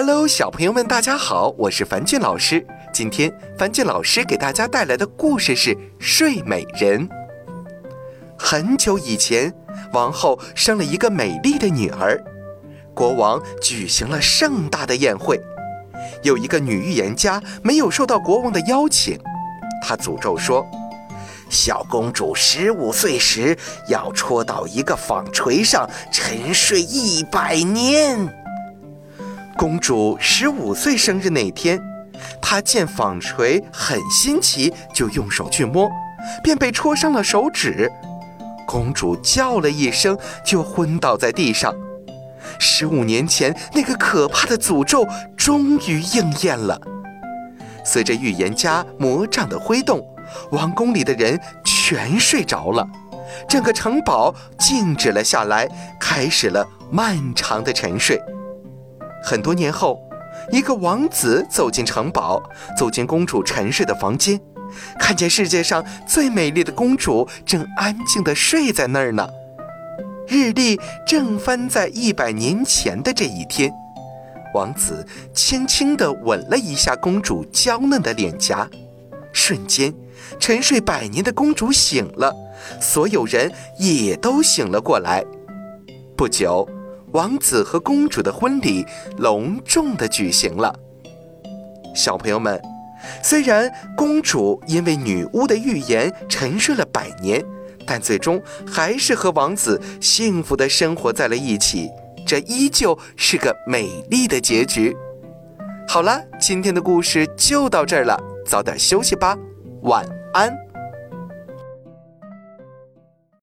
Hello，小朋友们，大家好，我是樊俊老师。今天樊俊老师给大家带来的故事是《睡美人》。很久以前，王后生了一个美丽的女儿，国王举行了盛大的宴会。有一个女预言家没有受到国王的邀请，她诅咒说。小公主十五岁时要戳到一个纺锤上沉睡一百年。公主十五岁生日那天，她见纺锤很新奇，就用手去摸，便被戳伤了手指。公主叫了一声，就昏倒在地上。十五年前那个可怕的诅咒终于应验了。随着预言家魔杖的挥动。王宫里的人全睡着了，整个城堡静止了下来，开始了漫长的沉睡。很多年后，一个王子走进城堡，走进公主沉睡的房间，看见世界上最美丽的公主正安静地睡在那儿呢。日历正翻在一百年前的这一天，王子轻轻地吻了一下公主娇嫩的脸颊，瞬间。沉睡百年的公主醒了，所有人也都醒了过来。不久，王子和公主的婚礼隆重的举行了。小朋友们，虽然公主因为女巫的预言沉睡了百年，但最终还是和王子幸福的生活在了一起，这依旧是个美丽的结局。好了，今天的故事就到这儿了，早点休息吧。晚安。